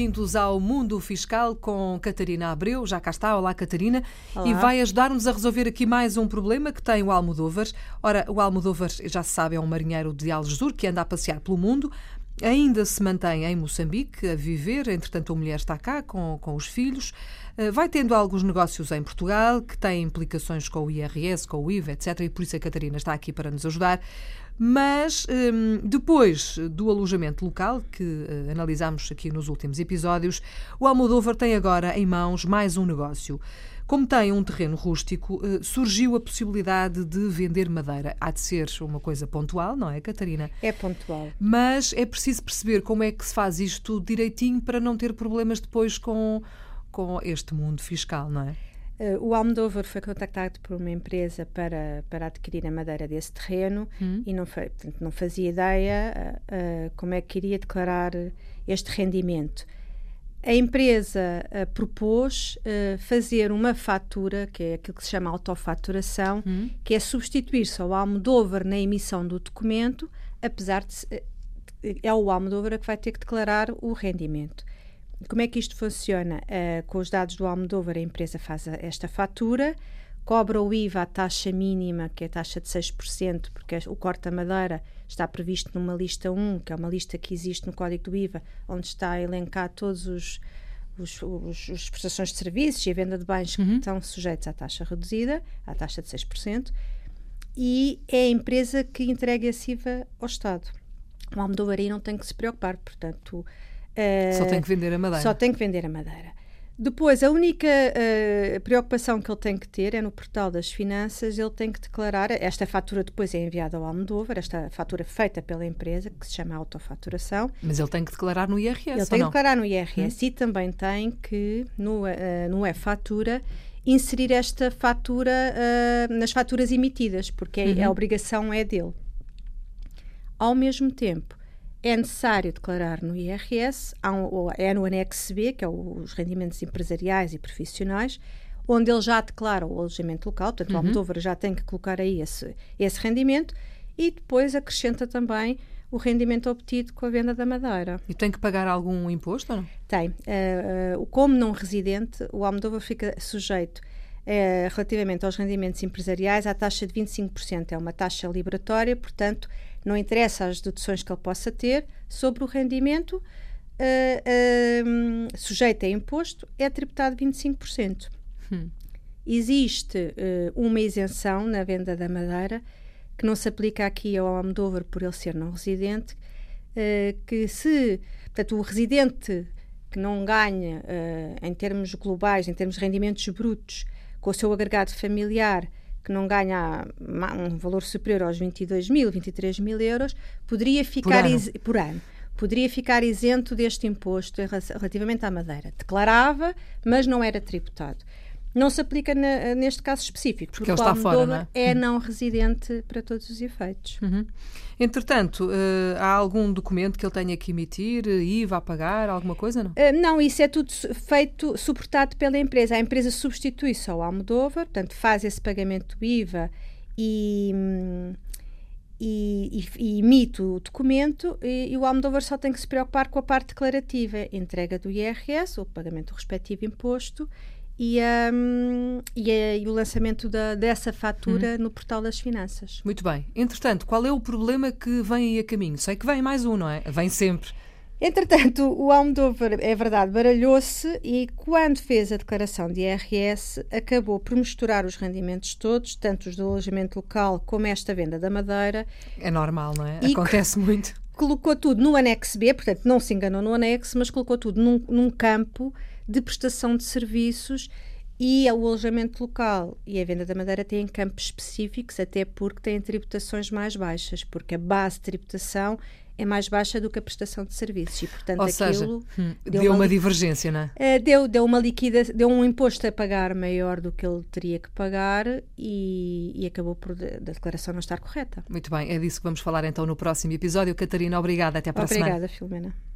bem-vindos ao Mundo Fiscal com Catarina Abreu. Já cá está. Olá, Catarina. Olá. E vai ajudar-nos a resolver aqui mais um problema que tem o Almodóvar. Ora, o Almodóvar, já se sabe, é um marinheiro de Algesur que anda a passear pelo mundo. Ainda se mantém em Moçambique a viver, entretanto a mulher está cá com, com os filhos. Eh, vai tendo alguns negócios em Portugal que têm implicações com o IRS, com o IVA, etc. E por isso a Catarina está aqui para nos ajudar. Mas hum, depois do alojamento local, que uh, analisámos aqui nos últimos episódios, o Almodóvar tem agora em mãos mais um negócio. Como tem um terreno rústico, uh, surgiu a possibilidade de vender madeira. Há de ser uma coisa pontual, não é, Catarina? É pontual. Mas é preciso perceber como é que se faz isto direitinho para não ter problemas depois com, com este mundo fiscal, não é? Uh, o Almodóvar foi contactado por uma empresa para, para adquirir a madeira desse terreno Hum. e não, portanto, não fazia ideia uh, uh, como é que iria declarar este rendimento. A empresa uh, propôs uh, fazer uma fatura, que é aquilo que se chama autofaturação, Hum. que é substituir-se ao Almodóvar na emissão do documento, apesar de eh, é o Almodóvar que vai ter que declarar o rendimento. Como é que isto funciona? Eh, com os dados do Almodóvar, a empresa faz a- esta fatura, cobra o IVA à taxa mínima, que é a taxa de 6%, porque o corte da madeira está previsto numa lista 1, que é uma lista que existe no Código do IVA, onde está a elencar todos os, os, os, os prestações de serviços e a venda de bens que estão sujeitos à taxa reduzida, à taxa de 6%, e é a empresa que entrega esse IVA ao Estado. O Almodóvar aí não tem que se preocupar, portanto... Só tem que vender a madeira. só tem que vender a madeira. Depois, a única eh, preocupação que ele tem que ter é no portal das finanças, ele tem que declarar, esta fatura depois é enviada ao Almodóvar, esta fatura feita pela empresa, que se chama autofaturação, Mas ele tem que declarar no IRS, ele tem que declarar no IRS e também tem que, no, eh, no e-fatura, inserir esta fatura eh, nas faturas emitidas, porque Uhum. a- a obrigação é dele. Ao mesmo tempo, é necessário declarar no IRS, um- é no anexo B, que é os rendimentos empresariais e profissionais, onde ele já declara o alojamento local, portanto, o Almodóvar já tem que colocar aí esse, esse rendimento e depois acrescenta também o rendimento obtido com a venda da madeira. E tem que pagar algum imposto ou não? Tem. Eh, eh, como não residente, o Almodóvar fica sujeito eh, relativamente aos rendimentos empresariais à taxa de 25%. É uma taxa liberatória, portanto, não interessa as deduções que ele possa ter sobre o rendimento eh, eh, sujeito a imposto, é tributado 25%. Hum. Existe eh, uma isenção na venda da madeira que não se aplica aqui ao Almodóvar por ele ser não residente, que se, portanto, o residente que não ganha eh, em termos globais, em termos de rendimentos brutos, com o seu agregado familiar, que não ganha um valor superior aos 22 mil, 23 mil euros, poderia ficar ano. is- por ano. Poderia ficar isento deste imposto relativamente à madeira. Declarava, mas não era tributado. Não se aplica na- neste caso específico, Porque porque, ele o está fora, não é? é não residente para todos os efeitos. Uhum. Entretanto, eh, há algum documento que ele tenha que emitir, eh, IVA a pagar, alguma coisa, não? Uh, não, isso é tudo feito, suportado pela empresa. A empresa substitui-se ao Almodóvar, portanto, faz esse pagamento do IVA e, hum, e, e- e emite o documento e, e o Almodóvar só tem que se preocupar com a parte declarativa, entrega do IRS, o pagamento do respectivo imposto e, hum, e, a- e o lançamento da- dessa fatura no portal das finanças. Muito bem. Entretanto, qual é o problema que vem aí a caminho? Sei que vem mais um, não é? Vem sempre. Entretanto, o Almodóvar, é verdade, baralhou-se e quando fez a declaração de IRS acabou por misturar os rendimentos todos, tanto os do alojamento local como esta venda da madeira, É normal, não é? Acontece muito. colocou tudo no anexo B, portanto não se enganou no anexo, mas colocou tudo num, num campo de prestação de serviços e o alojamento local e a venda da madeira têm campos específicos, até porque têm tributações mais baixas, porque a base de tributação é mais baixa do que a prestação de serviços e, portanto, Ou seja, aquilo hum, deu deu uma divergência, não é? eh, deu, deu uma liquida, deu um imposto a pagar maior do que ele teria que pagar e, e acabou por da declaração não estar correta. Muito bem, é disso que vamos falar então no próximo episódio. Catarina, obrigada. Até para a semana. Obrigada, Filomena.